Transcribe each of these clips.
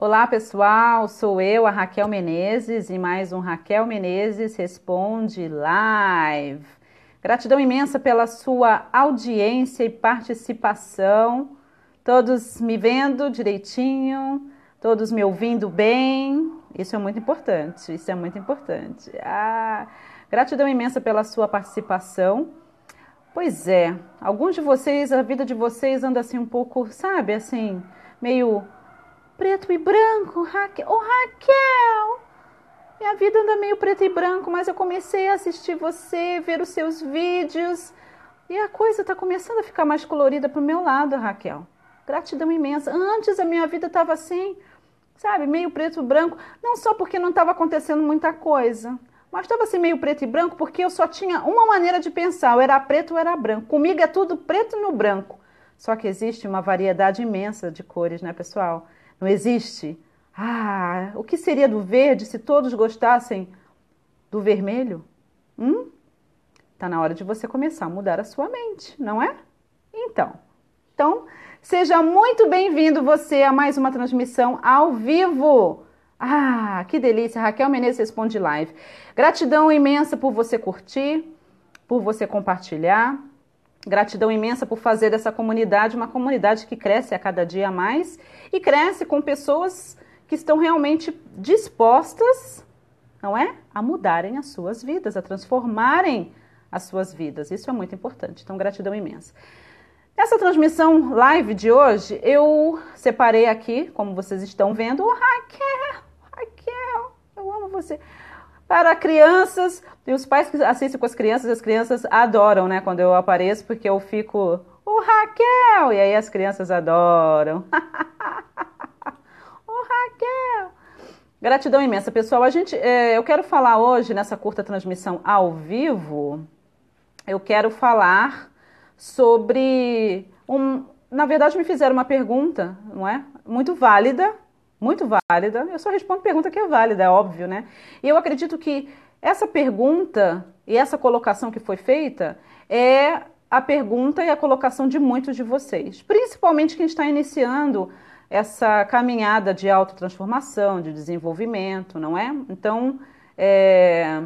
Olá pessoal, sou eu, a Raquel Menezes, e mais um Raquel Menezes Responde Live. Gratidão imensa pela sua audiência e participação, todos me vendo direitinho, todos me ouvindo bem, isso é muito importante, isso é muito importante. Ah, gratidão imensa pela sua participação. Pois é, alguns de vocês, a vida de vocês anda assim um pouco, sabe, assim, meio preto e branco. Raquel, oh, Raquel, minha vida anda meio preto e branco, mas eu comecei a assistir você, ver os seus vídeos e a coisa está começando a ficar mais colorida para o meu lado, Raquel. Gratidão imensa. Antes a minha vida estava assim, sabe, meio preto e branco, não só porque não estava acontecendo muita coisa, mas estava assim meio preto e branco porque eu só tinha uma maneira de pensar, ou era preto ou era branco. Comigo é tudo preto no branco. Só que existe uma variedade imensa de cores, né, pessoal? Não existe. Ah, o que seria do verde se todos gostassem do vermelho? Hum? Tá na hora de você começar a mudar a sua mente, não é? Então, então seja muito bem-vindo você a mais uma transmissão ao vivo. Ah, que delícia! Raquel Menezes responde live. Gratidão imensa por você curtir, por você compartilhar. Gratidão imensa por fazer dessa comunidade uma comunidade que cresce a cada dia mais e cresce com pessoas que estão realmente dispostas, não é? A mudarem as suas vidas, a transformarem as suas vidas. Isso é muito importante. Então, gratidão imensa. Nessa transmissão live de hoje, eu separei aqui, como vocês estão vendo, o Raquel, Raquel, eu amo você para crianças e os pais que assistem com as crianças, as crianças adoram, né, quando eu apareço, porque eu fico, o Raquel, e aí as crianças adoram. o Raquel. Gratidão imensa, pessoal. A gente, é, eu quero falar hoje nessa curta transmissão ao vivo. Eu quero falar sobre um, na verdade me fizeram uma pergunta, não é? Muito válida, muito válida. Eu só respondo pergunta que é válida, é óbvio, né? E eu acredito que essa pergunta e essa colocação que foi feita é a pergunta e a colocação de muitos de vocês, principalmente quem está iniciando essa caminhada de autotransformação, de desenvolvimento, não é? Então, é,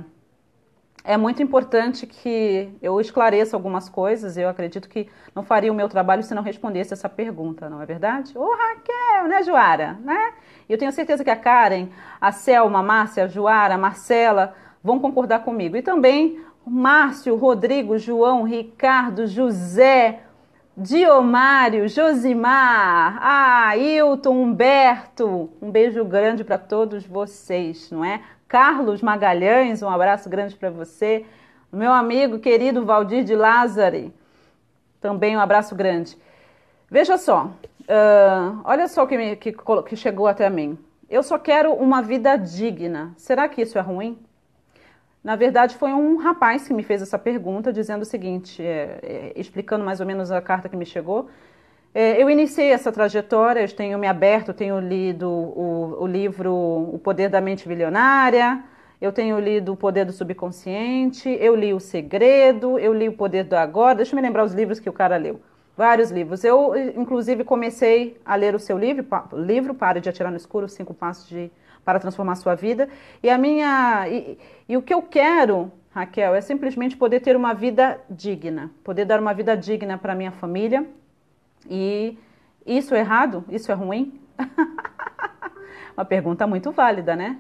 é muito importante que eu esclareça algumas coisas. Eu acredito que não faria o meu trabalho se não respondesse essa pergunta, não é verdade? Ô Raquel, né, Joara? Né? Eu tenho certeza que a Karen, a Selma, a Márcia, a Joara, a Marcela vão concordar comigo. E também Márcio, Rodrigo, João, Ricardo, José, Diomário, Josimar, ah, Hilton, Humberto. Um beijo grande para todos vocês, não é? Carlos Magalhães, um abraço grande para você. Meu amigo querido Valdir de Lázari, também um abraço grande. Veja só, uh, olha só o que, que, que chegou até mim. Eu só quero uma vida digna. Será que isso é ruim? Na verdade, foi um rapaz que me fez essa pergunta, dizendo o seguinte, é, é, explicando mais ou menos a carta que me chegou. É, eu iniciei essa trajetória, tenho me aberto, tenho lido o, o, livro O Poder da Mente Bilionária, eu tenho lido O Poder do Subconsciente, eu li O Segredo, eu li O Poder do Agora, deixa eu me lembrar os livros que o cara leu. Vários livros. Eu, inclusive, comecei a ler o seu livro, livro Pare de Atirar no Escuro, Cinco Passos de, para Transformar Sua Vida. E a minha. E, e o que eu quero, Raquel, é simplesmente poder ter uma vida digna, poder dar uma vida digna para minha família, e isso é errado? Isso é ruim? Uma pergunta muito válida, né?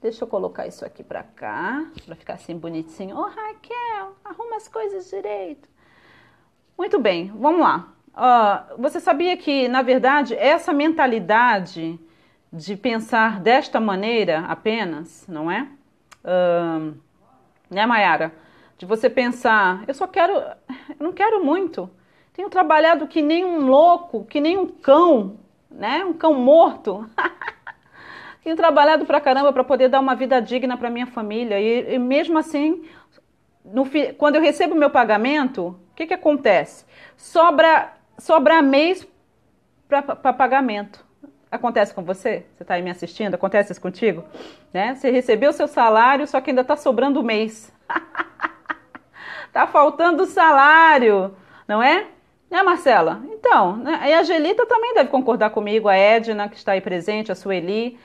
Deixa eu colocar isso aqui para cá, para ficar assim bonitinho. Ô oh, Raquel, arruma as coisas direito. Muito bem, vamos lá. Uh, você sabia que, na verdade, essa mentalidade de pensar desta maneira apenas, não é? Uh, né, Mayara? De você pensar, eu só quero, eu não quero muito. Tenho trabalhado que nem um louco, que nem um cão, né? Um cão morto. Tenho trabalhado pra caramba para poder dar uma vida digna para minha família. E, e mesmo assim, no, quando eu recebo meu pagamento, o que, que acontece? Sobra, sobra mês para pagamento. Acontece com você? Você está aí me assistindo? Acontece isso contigo? Né? Você recebeu seu salário, só que ainda está sobrando mês. Está faltando salário, não é? Né, Marcela? Então, né? e a Angelita também deve concordar comigo, a Edna, que está aí presente, a Sueli.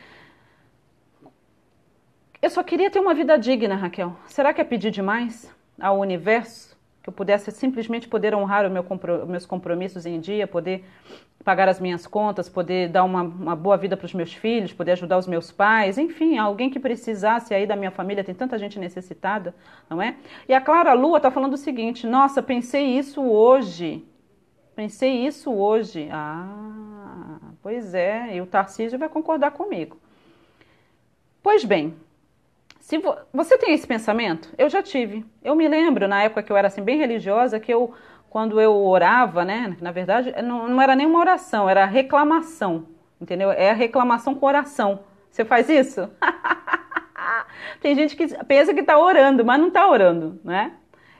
Eu só queria ter uma vida digna, Raquel. Será que é pedir demais ao universo? Que eu pudesse simplesmente poder honrar meu, meus compromissos em dia, poder pagar as minhas contas, poder dar uma, uma boa vida para os meus filhos, poder ajudar os meus pais, enfim, alguém que precisasse aí da minha família, tem tanta gente necessitada, não é? E a Clara Lua está falando o seguinte: nossa, pensei isso hoje. Pensei isso hoje. Ah, pois é, e o Tarcísio vai concordar comigo. Pois bem, se vo você tem esse pensamento, eu já tive. Eu me lembro na época que eu era assim bem religiosa que eu quando eu orava, né, na verdade, não, não era nem uma oração, era reclamação, entendeu? É a reclamação com oração. Você faz isso? tem gente que pensa que está orando, mas não está orando, né?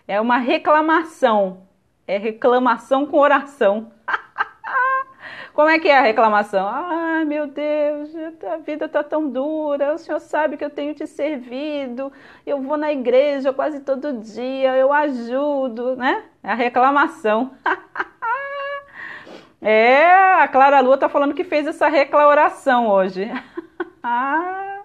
É uma reclamação. É reclamação com oração. Como é que é a reclamação? Ai, meu Deus, a vida está tão dura. O senhor sabe que eu tenho te servido. Eu vou na igreja quase todo dia. Eu ajudo, né? É a reclamação. é, a Clara Lua está falando que fez essa reclamação hoje. ah,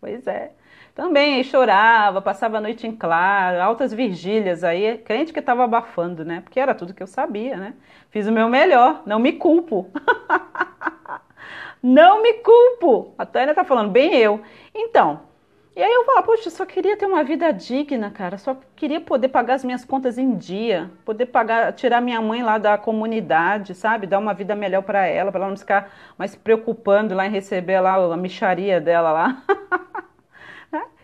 pois é. Também chorava, passava a noite em claro, altas vigílias aí, crente que estava abafando, né? Porque era tudo que eu sabia, né? Fiz o meu melhor, não me culpo. não me culpo. A Tânia tá falando, bem eu. Então, e aí eu falo, poxa, só queria ter uma vida digna, cara. Só queria poder pagar as minhas contas em dia, poder pagar, tirar minha mãe lá da comunidade, sabe? Dar uma vida melhor para ela, para ela não ficar mais se preocupando lá em receber lá a micharia dela lá.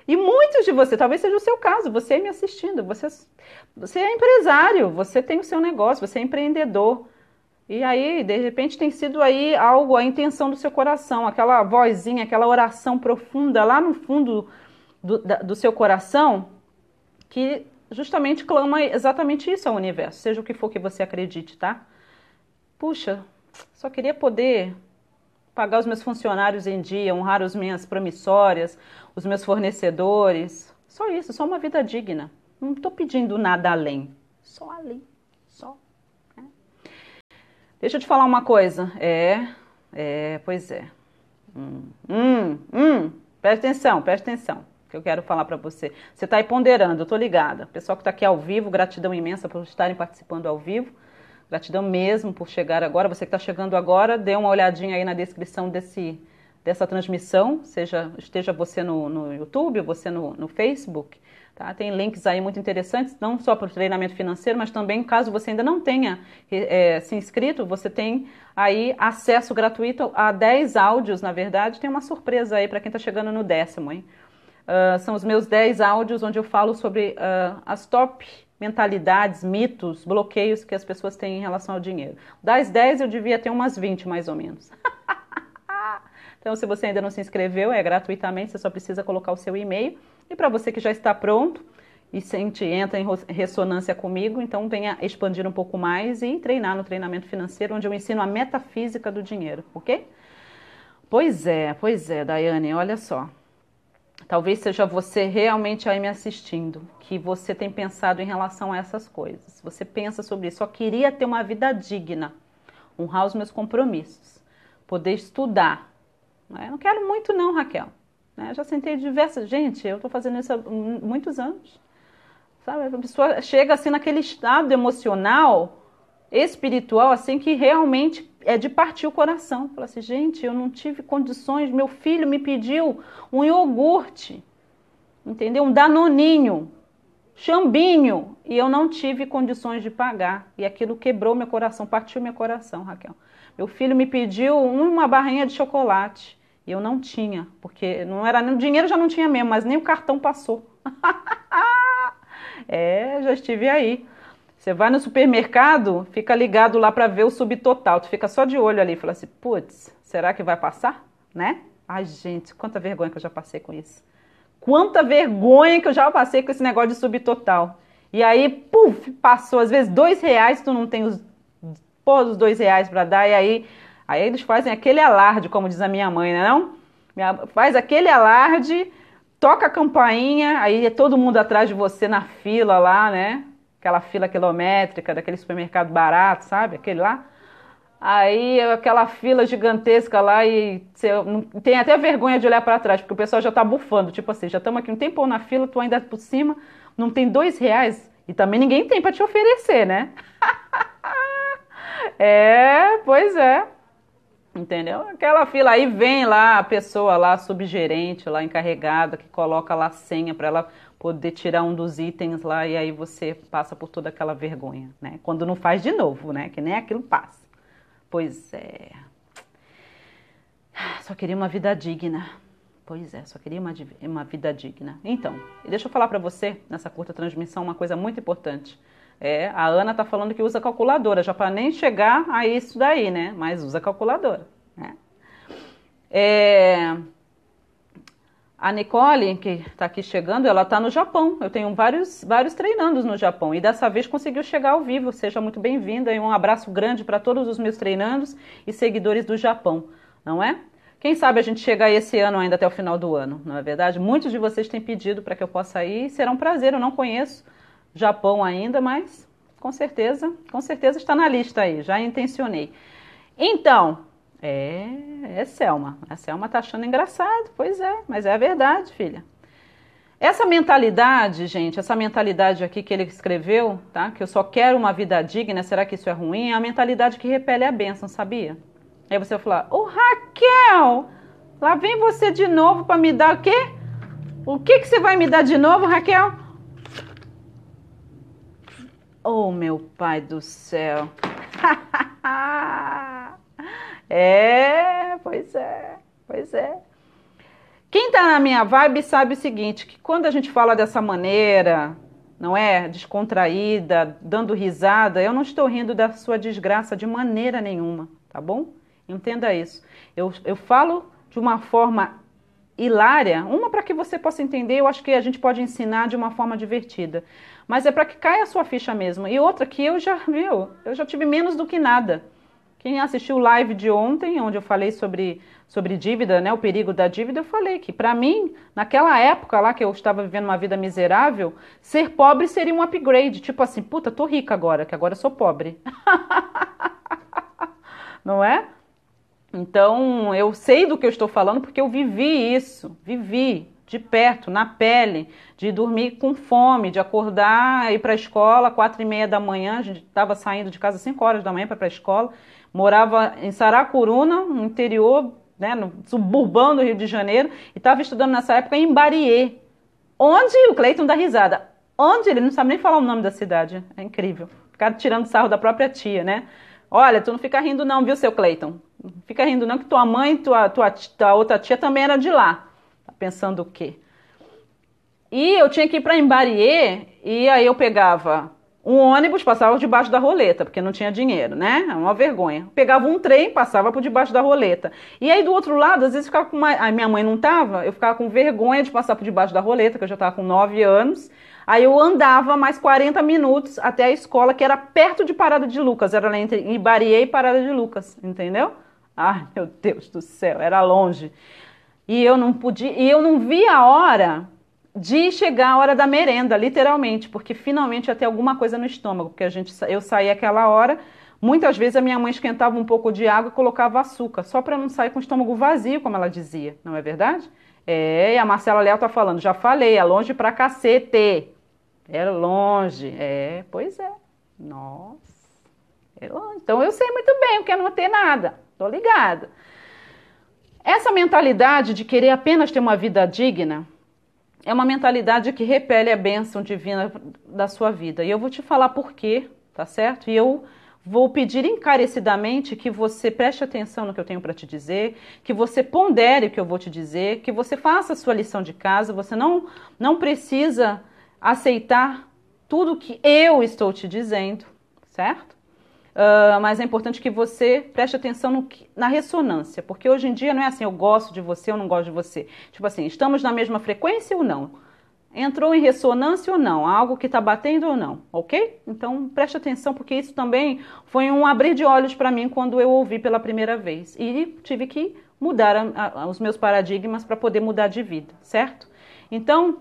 E muitos de você, talvez seja o seu caso, você me assistindo, você, você é empresário, você tem o seu negócio, você é empreendedor. E aí, de repente, tem sido aí algo, a intenção do seu coração, aquela vozinha, aquela oração profunda lá no fundo do, da, do seu coração, que justamente clama exatamente isso ao universo, seja o que for que você acredite, tá? Puxa, só queria poder pagar os meus funcionários em dia, honrar as minhas promissórias, os meus fornecedores. Só isso, só uma vida digna. Não estou pedindo nada além. Só ali. Só. É. Deixa eu te falar uma coisa. É, é, pois é. Hum, hum, hum. Presta atenção, presta atenção. Que eu quero falar para você. Você está aí ponderando, eu estou ligada. Pessoal que está aqui ao vivo, gratidão imensa por estarem participando ao vivo. Gratidão mesmo por chegar agora. Você que está chegando agora, dê uma olhadinha aí na descrição desse, dessa transmissão, seja esteja você no, no YouTube ou você no, no Facebook. Tá? Tem links aí muito interessantes, não só para o treinamento financeiro, mas também, caso você ainda não tenha é, se inscrito, você tem aí acesso gratuito a 10 áudios, na verdade. Tem uma surpresa aí para quem está chegando no décimo, hein? Uh, são os meus 10 áudios onde eu falo sobre uh, as top mentalidades, mitos, bloqueios que as pessoas têm em relação ao dinheiro. Das 10 eu devia ter umas 20 mais ou menos. então, se você ainda não se inscreveu, é gratuitamente, você só precisa colocar o seu e-mail. E para você que já está pronto e sente, entra em ressonância comigo, então venha expandir um pouco mais e treinar no treinamento financeiro, onde eu ensino a metafísica do dinheiro, ok? Pois é, pois é, Daiane, olha só. Talvez seja você realmente aí me assistindo, que você tem pensado em relação a essas coisas. Você pensa sobre isso. Só queria ter uma vida digna, honrar os meus compromissos, poder estudar. Né? Não quero muito, não, Raquel. Né? Já sentei diversas. Gente, eu estou fazendo isso há muitos anos. Sabe? A pessoa chega assim naquele estado emocional, espiritual, assim, que realmente é de partir o coração. Fala assim, gente, eu não tive condições, meu filho me pediu um iogurte, entendeu? Um danoninho, chambinho, e eu não tive condições de pagar. E aquilo quebrou meu coração, partiu meu coração, Raquel. Meu filho me pediu uma barrinha de chocolate. E eu não tinha, porque não era o dinheiro já não tinha mesmo, mas nem o cartão passou. é, já estive aí. Você vai no supermercado, fica ligado lá para ver o subtotal. Tu fica só de olho ali, fala assim, putz, será que vai passar? Né? Ai, gente, quanta vergonha que eu já passei com isso. Quanta vergonha que eu já passei com esse negócio de subtotal. E aí, puf, passou. Às vezes, dois reais, tu não tem os, pô, os dois reais para dar. E aí, aí eles fazem aquele alarde, como diz a minha mãe, né não? Faz aquele alarde, toca a campainha, aí é todo mundo atrás de você na fila lá, né? Aquela fila quilométrica daquele supermercado barato, sabe? Aquele lá. Aí aquela fila gigantesca lá e você não, tem até vergonha de olhar para trás, porque o pessoal já está bufando, tipo assim, já estamos aqui um tempão na fila, tu ainda por cima, não tem dois reais e também ninguém tem para te oferecer, né? é, pois é. Entendeu? Aquela fila aí vem lá a pessoa lá, subgerente, lá encarregada, que coloca lá a senha para ela poder tirar um dos itens lá e aí você passa por toda aquela vergonha, né? Quando não faz de novo, né? Que nem aquilo passa. Pois é. Só queria uma vida digna. Pois é, só queria uma, uma vida digna. Então, deixa eu falar para você, nessa curta transmissão, uma coisa muito importante. É, a Ana tá falando que usa calculadora, já para nem chegar a isso daí, né? Mas usa calculadora. Né? É, a Nicole, que está aqui chegando, ela está no Japão. Eu tenho vários, vários treinandos no Japão e dessa vez conseguiu chegar ao vivo. Seja muito bem-vinda e um abraço grande para todos os meus treinandos e seguidores do Japão, não é? Quem sabe a gente chegar esse ano ainda até o final do ano, não é verdade? Muitos de vocês têm pedido para que eu possa ir será um prazer. Eu não conheço Japão ainda, mas com certeza, com certeza está na lista aí, já intencionei. Então, é, é Selma. A Selma tá achando engraçado, pois é, mas é a verdade, filha. Essa mentalidade, gente, essa mentalidade aqui que ele escreveu, tá? Que eu só quero uma vida digna, será que isso é ruim? É a mentalidade que repele a bênção, sabia? Aí você vai falar, ô oh, Raquel, lá vem você de novo para me dar o quê? O que, que você vai me dar de novo, Raquel? Oh, meu pai do céu. é, pois é, pois é. Quem tá na minha vibe sabe o seguinte, que quando a gente fala dessa maneira, não é? Descontraída, dando risada, eu não estou rindo da sua desgraça de maneira nenhuma, tá bom? Entenda isso. Eu, eu falo de uma forma hilária, uma para que você possa entender, eu acho que a gente pode ensinar de uma forma divertida. Mas é para que caia a sua ficha mesmo. E outra que eu já, viu, eu já tive menos do que nada. Quem assistiu o live de ontem, onde eu falei sobre, sobre dívida, né, o perigo da dívida, eu falei que para mim, naquela época lá que eu estava vivendo uma vida miserável, ser pobre seria um upgrade, tipo assim, puta, tô rica agora, que agora sou pobre. Não é? Então, eu sei do que eu estou falando porque eu vivi isso, vivi de perto, na pele, de dormir com fome, de acordar, ir para a escola, quatro e meia da manhã, a gente estava saindo de casa cinco horas da manhã para a escola, morava em Saracuruna, no interior, né, no suburbão do Rio de Janeiro, e estava estudando nessa época em Bariê, onde o Cleiton dá risada, onde ele não sabe nem falar o nome da cidade, é incrível, ficar tirando sarro da própria tia, né? Olha, tu não fica rindo não, viu, seu Cleiton? Não fica rindo não, que tua mãe, tua, tua, tua outra tia também era de lá. Tá pensando o quê? E eu tinha que ir para Embariê, e aí eu pegava um ônibus, passava debaixo da roleta, porque não tinha dinheiro, né? É uma vergonha. Pegava um trem, passava por debaixo da roleta. E aí do outro lado, às vezes ficava com uma... a minha mãe não tava, eu ficava com vergonha de passar por debaixo da roleta, que eu já estava com 9 anos. Aí eu andava mais 40 minutos até a escola, que era perto de Parada de Lucas, era entre Ibariê e Parada de Lucas, entendeu? Ai, meu Deus do céu, era longe. E eu não podia, e eu não via a hora de chegar a hora da merenda, literalmente, porque finalmente ia ter alguma coisa no estômago, porque a gente eu saía aquela hora, muitas vezes a minha mãe esquentava um pouco de água e colocava açúcar, só para não sair com o estômago vazio, como ela dizia, não é verdade? É, e a Marcela Leal tá falando, já falei, é longe pra cacete. É longe. É, pois é. Nossa. É longe. Então eu sei muito bem o que é não ter nada. Tô ligada. Essa mentalidade de querer apenas ter uma vida digna é uma mentalidade que repele a bênção divina da sua vida. E eu vou te falar por quê, tá certo? E eu vou pedir encarecidamente que você preste atenção no que eu tenho para te dizer, que você pondere o que eu vou te dizer, que você faça a sua lição de casa. Você não, não precisa aceitar tudo que eu estou te dizendo, certo? Uh, mas é importante que você preste atenção que, na ressonância, porque hoje em dia não é assim, eu gosto de você, eu não gosto de você. Tipo assim, estamos na mesma frequência ou não? Entrou em ressonância ou não? Algo que está batendo ou não? Ok? Então preste atenção, porque isso também foi um abrir de olhos para mim quando eu ouvi pela primeira vez. E tive que mudar a, a, os meus paradigmas para poder mudar de vida, certo? Então,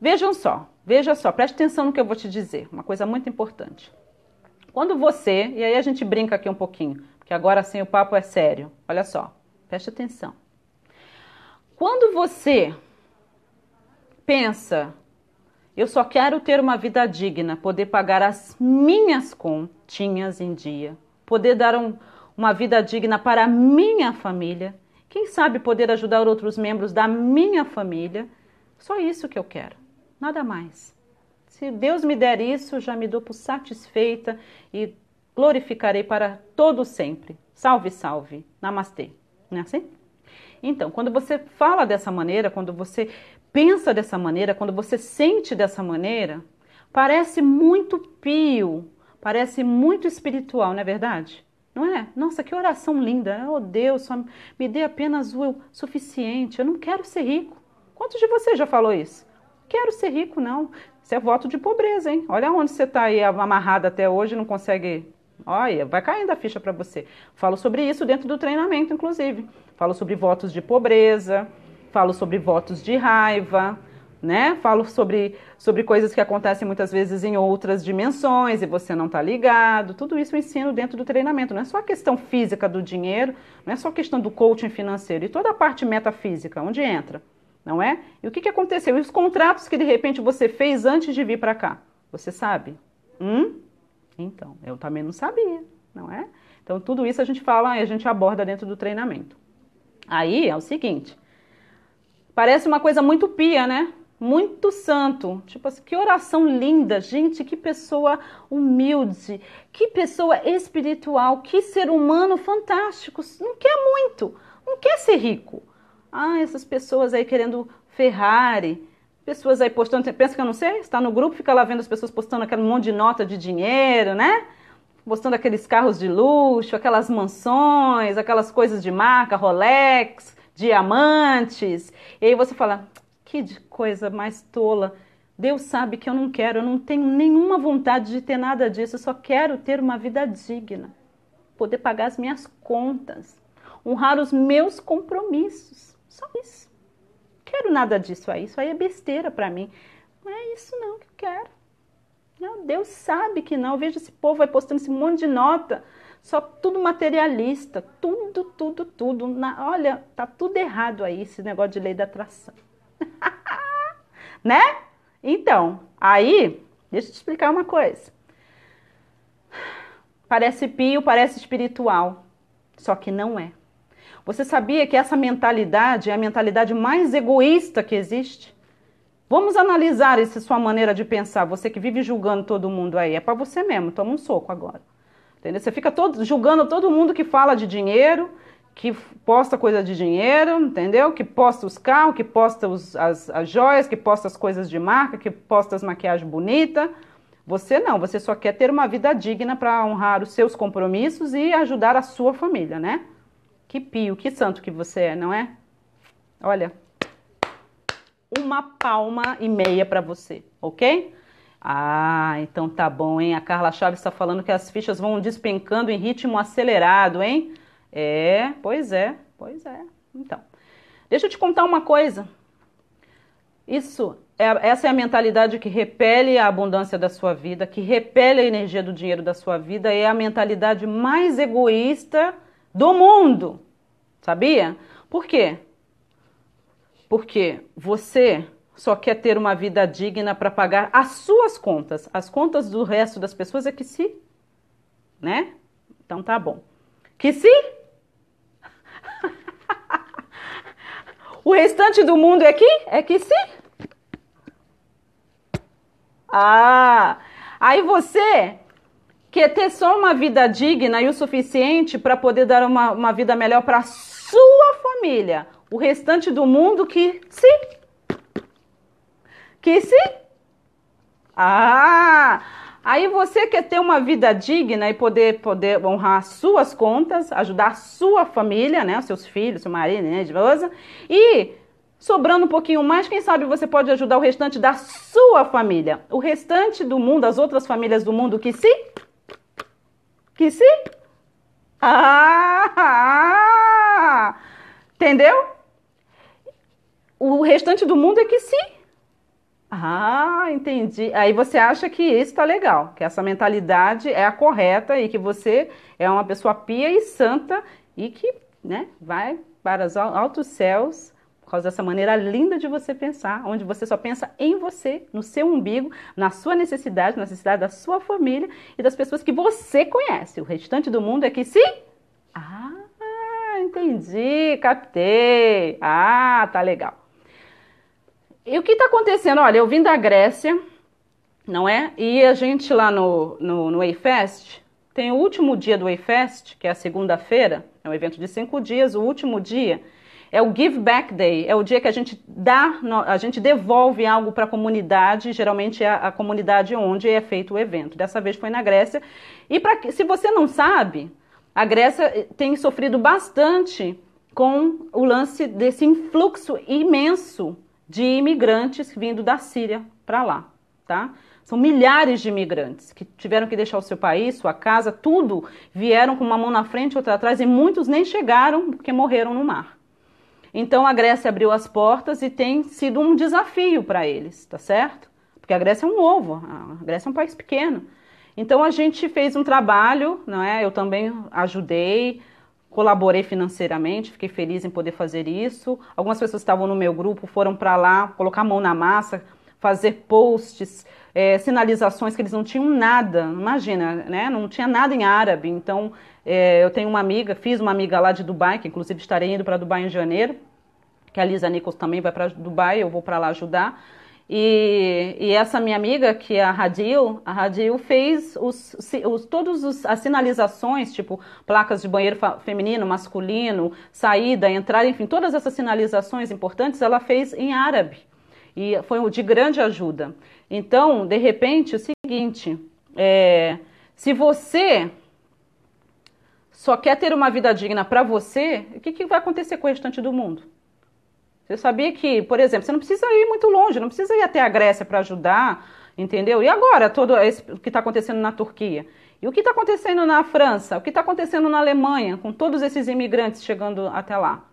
vejam só. Veja só, preste atenção no que eu vou te dizer, uma coisa muito importante. Quando você, e aí a gente brinca aqui um pouquinho, porque agora sim o papo é sério. Olha só, preste atenção. Quando você pensa, eu só quero ter uma vida digna, poder pagar as minhas continhas em dia, poder dar um, uma vida digna para a minha família, quem sabe poder ajudar outros membros da minha família. Só isso que eu quero, nada mais. Se Deus me der isso, já me dou por satisfeita e glorificarei para todo sempre. Salve, salve. Namastê. Não é assim? Então, quando você fala dessa maneira, quando você pensa dessa maneira, quando você sente dessa maneira, parece muito pio, parece muito espiritual, não é verdade? Não é? Nossa, que oração linda. Oh Deus, só me dê apenas o suficiente. Eu não quero ser rico. Quantos de vocês já falou isso? Quero ser rico, não. Isso é voto de pobreza, hein? Olha onde você está aí amarrado até hoje não consegue. Olha, vai caindo a ficha para você. Falo sobre isso dentro do treinamento, inclusive. Falo sobre votos de pobreza, falo sobre votos de raiva, né? Falo sobre, sobre coisas que acontecem muitas vezes em outras dimensões e você não está ligado. Tudo isso eu ensino dentro do treinamento. Não é só a questão física do dinheiro, não é só a questão do coaching financeiro e toda a parte metafísica, onde entra, não é? E o que, que aconteceu? E os contratos que de repente você fez antes de vir para cá? Você sabe? Hum? Então, eu também não sabia, não é? Então, tudo isso a gente fala e a gente aborda dentro do treinamento. Aí é o seguinte: parece uma coisa muito pia, né? muito santo. Tipo assim, que oração linda, gente, que pessoa humilde, que pessoa espiritual, que ser humano fantástico. Não quer muito, não quer ser rico. Ah, essas pessoas aí querendo Ferrari, pessoas aí postando, pensa que eu não sei? Está no grupo, fica lá vendo as pessoas postando aquele monte de nota de dinheiro, né? Postando aqueles carros de luxo, aquelas mansões, aquelas coisas de marca, Rolex, diamantes. E aí você fala, que coisa mais tola. Deus sabe que eu não quero, eu não tenho nenhuma vontade de ter nada disso, eu só quero ter uma vida digna, poder pagar as minhas contas, honrar os meus compromissos. Só isso. Quero nada disso aí, isso aí é besteira para mim. Não é isso não que eu quero. Não, Deus sabe que não. Eu vejo esse povo vai postando esse monte de nota, só tudo materialista, tudo, tudo, tudo. Na, olha, tá tudo errado aí esse negócio de lei da atração. né? Então, aí, deixa eu te explicar uma coisa. Parece pio, parece espiritual, só que não é. Você sabia que essa mentalidade é a mentalidade mais egoísta que existe? Vamos analisar essa sua maneira de pensar. Você que vive julgando todo mundo aí, é para você mesmo. Toma um soco agora. Entendeu? Você fica todo, julgando todo mundo que fala de dinheiro, que posta coisa de dinheiro, entendeu? Que posta os carros, que posta os, as, as joias, que posta as coisas de marca, que posta as maquiagens bonitas. Você não, você só quer ter uma vida digna para honrar os seus compromissos e ajudar a sua família, né? Que pio, que santo que você é, não é? Olha, uma palma e meia para você, ok? Ah, então tá bom, hein? A Carla Chaves está falando que as fichas vão despencando em ritmo acelerado, hein? É, pois é, pois é. Então, deixa eu te contar uma coisa. Isso, é, essa é a mentalidade que repele a abundância da sua vida, que repele a energia do dinheiro da sua vida, é a mentalidade mais egoísta do mundo. Sabia? Por quê? Porque você só quer ter uma vida digna para pagar as suas contas. As contas do resto das pessoas é que se, né? Então tá bom. Que se O restante do mundo é que? É que sim. Ah, aí você quer ter só uma vida digna e o suficiente para poder dar uma, uma vida melhor para sua família. O restante do mundo que sim. Que sim. Ah, Aí você quer ter uma vida digna e poder, poder honrar suas contas, ajudar sua família, né? Seus filhos, seu marido, né? Esposa. E sobrando um pouquinho mais, quem sabe você pode ajudar o restante da sua família. O restante do mundo, as outras famílias do mundo que se? Que se? Ah! ah entendeu? O restante do mundo é que se. Ah, entendi. Aí você acha que isso tá legal, que essa mentalidade é a correta e que você é uma pessoa pia e santa e que, né, vai para os altos céus causa dessa maneira linda de você pensar, onde você só pensa em você, no seu umbigo, na sua necessidade, na necessidade da sua família e das pessoas que você conhece. O restante do mundo é que sim. Ah, entendi, captei. Ah, tá legal. E o que está acontecendo? Olha, eu vim da Grécia, não é? E a gente lá no, no, no Wayfest, tem o último dia do Wayfest, que é a segunda-feira, é um evento de cinco dias, o último dia é o Give Back Day, é o dia que a gente dá, a gente devolve algo para a comunidade, geralmente é a, comunidade onde é feito o evento. Dessa vez foi na Grécia. E pra, se você não sabe, a Grécia tem sofrido bastante com o lance desse influxo imenso de imigrantes vindo da Síria para lá, tá? São milhares de imigrantes que tiveram que deixar o seu país, sua casa, tudo, vieram com uma mão na frente outra atrás e muitos nem chegaram porque morreram no mar. Então a Grécia abriu as portas e tem sido um desafio para eles, tá certo? Porque a Grécia é um ovo, a Grécia é um país pequeno. Então a gente fez um trabalho, não é? Eu também ajudei, colaborei financeiramente, fiquei feliz em poder fazer isso. Algumas pessoas que estavam no meu grupo foram para lá colocar a mão na massa, fazer posts, é, sinalizações que eles não tinham nada. Imagina, né? Não tinha nada em árabe. Então é, eu tenho uma amiga, fiz uma amiga lá de Dubai, que inclusive estarei indo para Dubai em janeiro, que a Lisa Nichols também vai para Dubai, eu vou para lá ajudar. E, e, essa minha amiga, que é a Radil, a Radil fez os, os, todas as sinalizações, tipo placas de banheiro feminino, masculino, saída, entrada, enfim, todas essas sinalizações importantes ela fez em árabe. E foi de grande ajuda. Então, de repente, é o seguinte: é, se você só quer ter uma vida digna para você, o que, que vai acontecer com o restante do mundo? Você sabia que, por exemplo, você não precisa ir muito longe, não precisa ir até a Grécia para ajudar, entendeu? E agora, todo esse, o que está acontecendo na Turquia? E o que está acontecendo na França? O que está acontecendo na Alemanha, com todos esses imigrantes chegando até lá?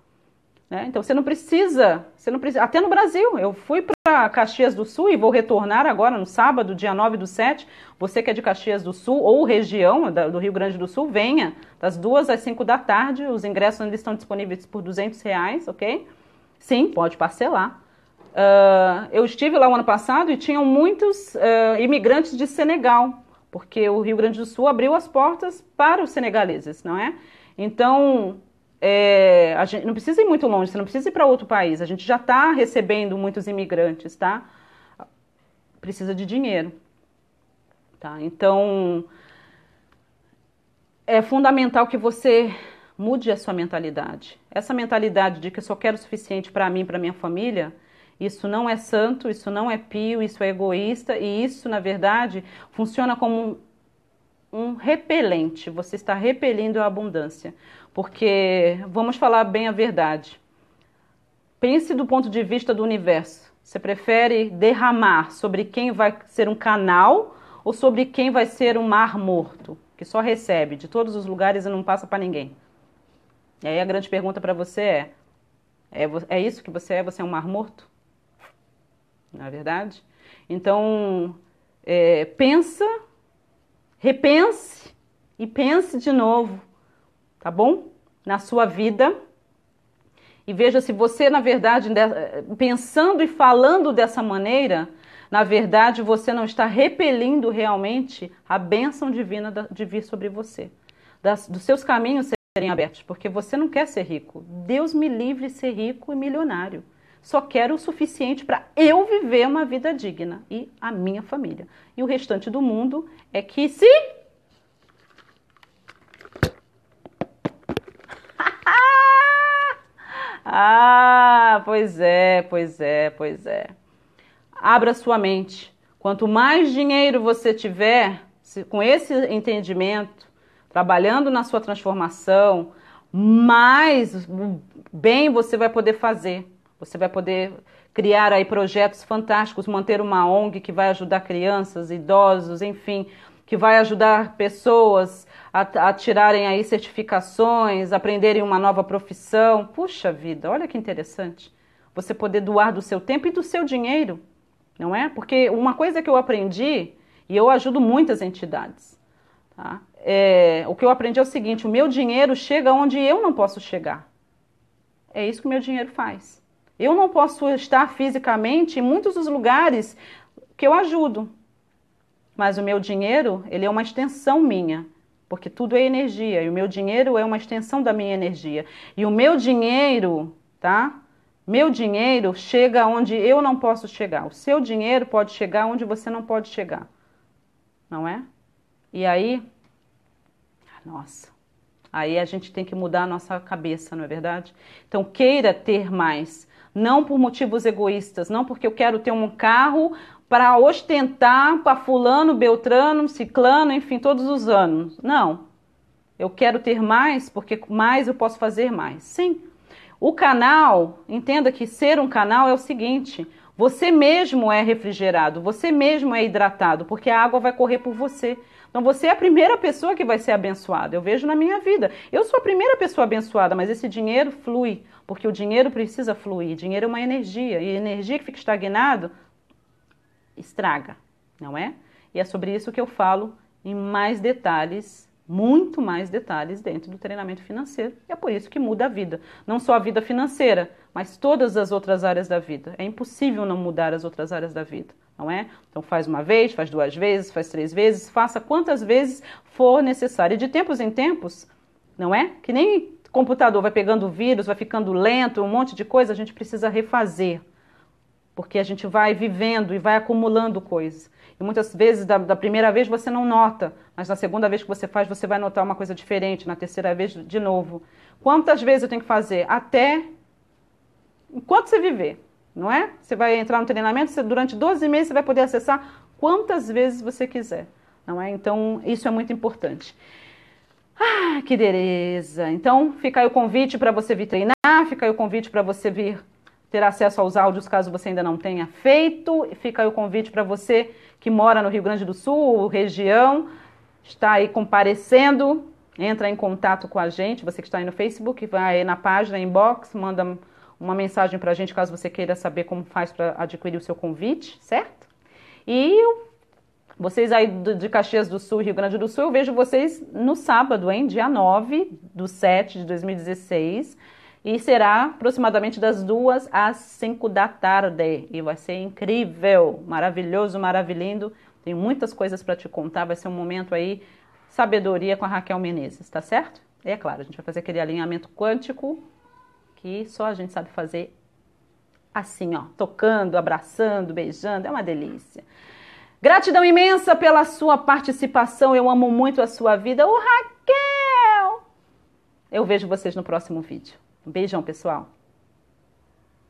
Né? Então você não precisa, você não precisa, até no Brasil, eu fui para Caxias do Sul e vou retornar agora no sábado, dia 9 do 7. Você que é de Caxias do Sul ou região do Rio Grande do Sul, venha das duas às 5 da tarde. Os ingressos ainda estão disponíveis por 200 reais, ok? Sim, pode parcelar. Uh, eu estive lá o ano passado e tinham muitos uh, imigrantes de Senegal, porque o Rio Grande do Sul abriu as portas para os senegaleses, não é? Então, é, a gente não precisa ir muito longe, você não precisa ir para outro país, a gente já está recebendo muitos imigrantes, tá? Precisa de dinheiro, tá? Então, é fundamental que você Mude a sua mentalidade. Essa mentalidade de que eu só quero o suficiente para mim, para minha família, isso não é santo, isso não é pio, isso é egoísta e isso, na verdade, funciona como um, um repelente. Você está repelindo a abundância. Porque, vamos falar bem a verdade. Pense do ponto de vista do universo. Você prefere derramar sobre quem vai ser um canal ou sobre quem vai ser um mar morto, que só recebe de todos os lugares e não passa para ninguém? E aí a grande pergunta para você é, é: é isso que você é? Você é um mar morto? Não é verdade? Então, é, pensa, repense e pense de novo, tá bom? Na sua vida. E veja se você, na verdade, pensando e falando dessa maneira, na verdade, você não está repelindo realmente a bênção divina de vir sobre você. Das, dos seus caminhos serem abertos, porque você não quer ser rico. Deus me livre de ser rico e milionário. Só quero o suficiente para eu viver uma vida digna e a minha família. E o restante do mundo é que se Ah, pois é, pois é, pois é. Abra sua mente. Quanto mais dinheiro você tiver, com esse entendimento, trabalhando na sua transformação, mais bem você vai poder fazer. Você vai poder criar aí projetos fantásticos, manter uma ONG que vai ajudar crianças, idosos, enfim, que vai ajudar pessoas a, a tirarem aí certificações, aprenderem uma nova profissão. Puxa vida, olha que interessante. Você poder doar do seu tempo e do seu dinheiro não é? Porque uma coisa que eu aprendi, e eu ajudo muitas entidades, tá? É, o que eu aprendi é o seguinte: o meu dinheiro chega onde eu não posso chegar. É isso que o meu dinheiro faz. Eu não posso estar fisicamente em muitos dos lugares que eu ajudo, mas o meu dinheiro ele é uma extensão minha, porque tudo é energia e o meu dinheiro é uma extensão da minha energia. E o meu dinheiro, tá? Meu dinheiro chega onde eu não posso chegar. O seu dinheiro pode chegar onde você não pode chegar. Não é? E aí, nossa, aí a gente tem que mudar a nossa cabeça, não é verdade? Então, queira ter mais. Não por motivos egoístas, não porque eu quero ter um carro para ostentar para fulano, beltrano, ciclano, enfim, todos os anos. Não. Eu quero ter mais porque mais eu posso fazer mais. Sim, o canal, entenda que ser um canal é o seguinte: você mesmo é refrigerado, você mesmo é hidratado, porque a água vai correr por você. Então você é a primeira pessoa que vai ser abençoada. Eu vejo na minha vida. Eu sou a primeira pessoa abençoada, mas esse dinheiro flui, porque o dinheiro precisa fluir. Dinheiro é uma energia, e energia que fica estagnado estraga, não é? E é sobre isso que eu falo em mais detalhes muito mais detalhes dentro do treinamento financeiro. E é por isso que muda a vida. Não só a vida financeira, mas todas as outras áreas da vida. É impossível não mudar as outras áreas da vida, não é? Então faz uma vez, faz duas vezes, faz três vezes, faça quantas vezes for necessário. E de tempos em tempos, não é? Que nem computador vai pegando vírus, vai ficando lento, um monte de coisa, a gente precisa refazer. Porque a gente vai vivendo e vai acumulando coisas. E muitas vezes, da, da, primeira vez, você não nota, mas na segunda vez que você faz, você vai notar uma coisa diferente, na terceira vez, de novo. Quantas vezes eu tenho que fazer? Até enquanto você viver, não é? Você vai entrar no treinamento, você, durante 12 meses você vai poder acessar quantas vezes você quiser, não é? Então, isso é muito importante. Ah, que beleza! Então, fica aí o convite para você vir treinar, fica aí o convite para você vir ter acesso aos áudios caso você ainda não tenha feito. Fica aí o convite para você que mora no Rio Grande do Sul, região, está aí comparecendo, entra em contato com a gente, você que está aí no Facebook, vai na página, inbox, manda uma mensagem para a gente caso você queira saber como faz para adquirir o seu convite, certo? E vocês aí de Caxias do Sul, Rio Grande do Sul, eu vejo vocês no sábado, hein, dia 9 do 7 de 2016, e será aproximadamente das duas às cinco da tarde. E vai ser incrível, maravilhoso, maravilhindo. Tem muitas coisas para te contar. Vai ser um momento aí, sabedoria com a Raquel Menezes, tá certo? E é claro, a gente vai fazer aquele alinhamento quântico que só a gente sabe fazer assim, ó, tocando, abraçando, beijando, é uma delícia. Gratidão imensa pela sua participação. Eu amo muito a sua vida. Ô Raquel! Eu vejo vocês no próximo vídeo. Um beijão, pessoal!